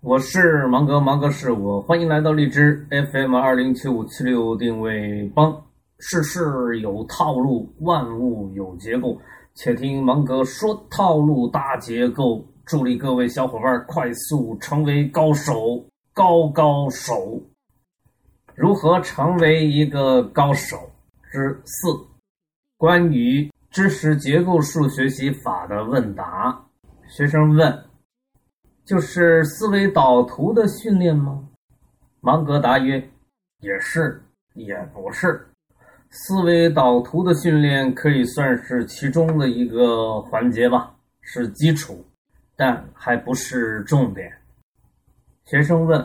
我是芒格，芒格是我，欢迎来到荔枝 FM 二零七五七六定位帮。世事有套路，万物有结构，且听芒格说套路搭结构，助力各位小伙伴快速成为高手，高高手。如何成为一个高手之四？关于知识结构数学习法的问答。学生问：就是思维导图的训练吗？芒格答曰：也是，也不是。思维导图的训练可以算是其中的一个环节吧，是基础，但还不是重点。学生问：“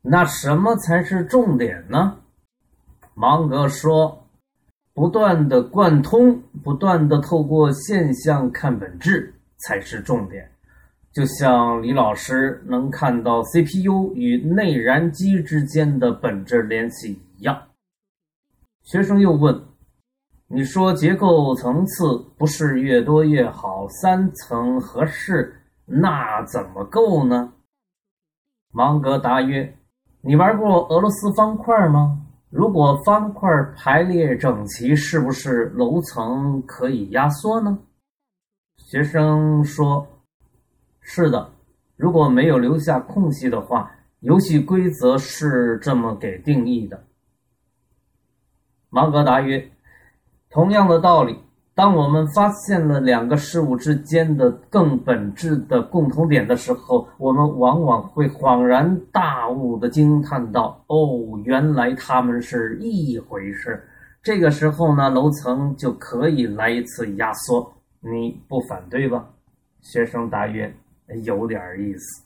那什么才是重点呢？”芒格说：“不断的贯通，不断的透过现象看本质才是重点。就像李老师能看到 CPU 与内燃机之间的本质联系一样。”学生又问：“你说结构层次不是越多越好，三层合适，那怎么够呢？”芒格答曰：“你玩过俄罗斯方块吗？如果方块排列整齐，是不是楼层可以压缩呢？”学生说：“是的，如果没有留下空隙的话，游戏规则是这么给定义的。”芒格答曰：“同样的道理，当我们发现了两个事物之间的更本质的共同点的时候，我们往往会恍然大悟的惊叹道：‘哦，原来他们是一回事。’这个时候呢，楼层就可以来一次压缩，你不反对吧？”学生答曰：“有点意思。”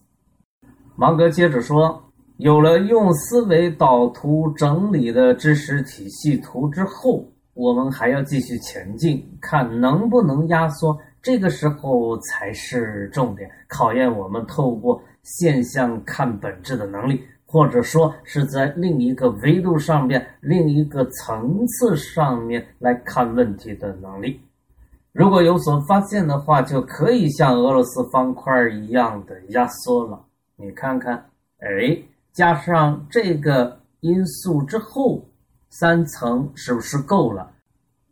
芒格接着说。有了用思维导图整理的知识体系图之后，我们还要继续前进，看能不能压缩。这个时候才是重点，考验我们透过现象看本质的能力，或者说是在另一个维度上面、另一个层次上面来看问题的能力。如果有所发现的话，就可以像俄罗斯方块一样的压缩了。你看看，哎。加上这个因素之后，三层是不是够了？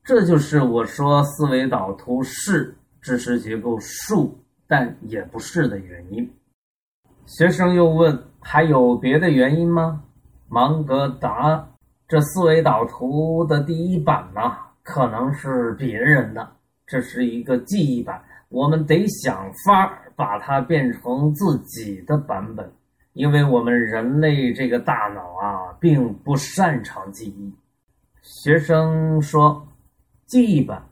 这就是我说思维导图是知识结构数，但也不是的原因。学生又问：还有别的原因吗？芒格答：这思维导图的第一版呢，可能是别人的，这是一个记忆版，我们得想法把它变成自己的版本。因为我们人类这个大脑啊，并不擅长记忆。学生说：“记忆版，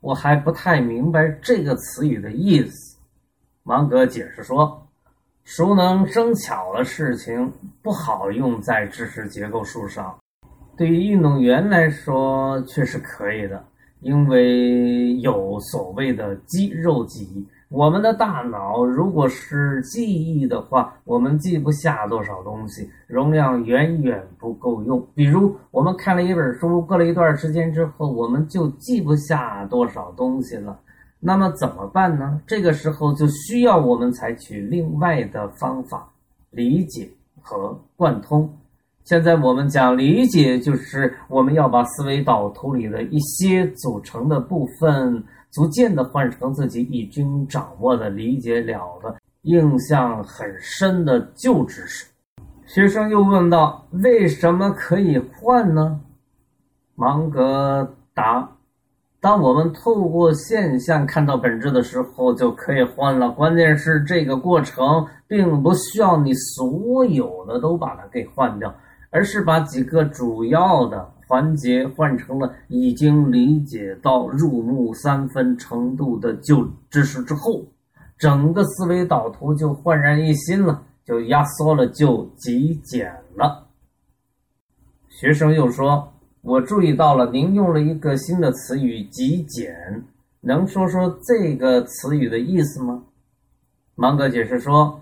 我还不太明白这个词语的意思。”芒格解释说：“熟能生巧的事情不好用在知识结构树上，对于运动员来说却是可以的，因为有所谓的肌肉记忆。”我们的大脑如果是记忆的话，我们记不下多少东西，容量远远不够用。比如，我们看了一本书，过了一段时间之后，我们就记不下多少东西了。那么怎么办呢？这个时候就需要我们采取另外的方法，理解和贯通。现在我们讲理解，就是我们要把思维导图里的一些组成的部分。逐渐的换成自己已经掌握的、理解了的、印象很深的旧知识。学生又问道：“为什么可以换呢？”芒格答：“当我们透过现象看到本质的时候，就可以换了。关键是这个过程并不需要你所有的都把它给换掉，而是把几个主要的。”环节换成了已经理解到入木三分程度的旧知识之后，整个思维导图就焕然一新了，就压缩了，就极简了。学生又说：“我注意到了，您用了一个新的词语‘极简’，能说说这个词语的意思吗？”芒格解释说：“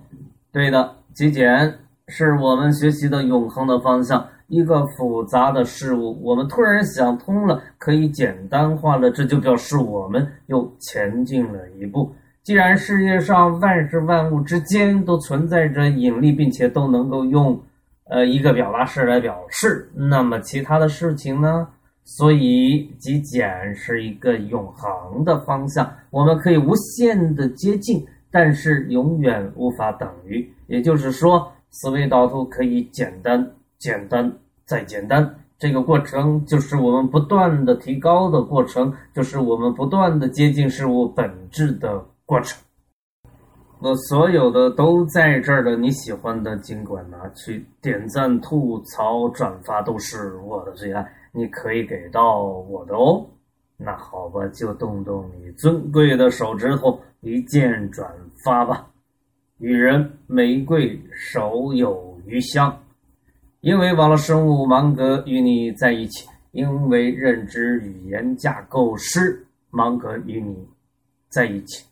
对的，极简是我们学习的永恒的方向。”一个复杂的事物，我们突然想通了，可以简单化了，这就表示我们又前进了一步。既然世界上万事万物之间都存在着引力，并且都能够用呃一个表达式来表示，那么其他的事情呢？所以极简是一个永恒的方向，我们可以无限的接近，但是永远无法等于。也就是说，思维导图可以简单、简单再简单。这个过程就是我们不断的提高的过程，就是我们不断的接近事物本质的过程。那所有的都在这儿的，你喜欢的尽管拿去点赞、吐槽、转发，都是我的最爱。你可以给到我的哦，那好吧，就动动你尊贵的手指头，一键转发吧。与人玫瑰手有余香，因为网络生物芒格与你在一起，因为认知语言架构师芒格与你在一起。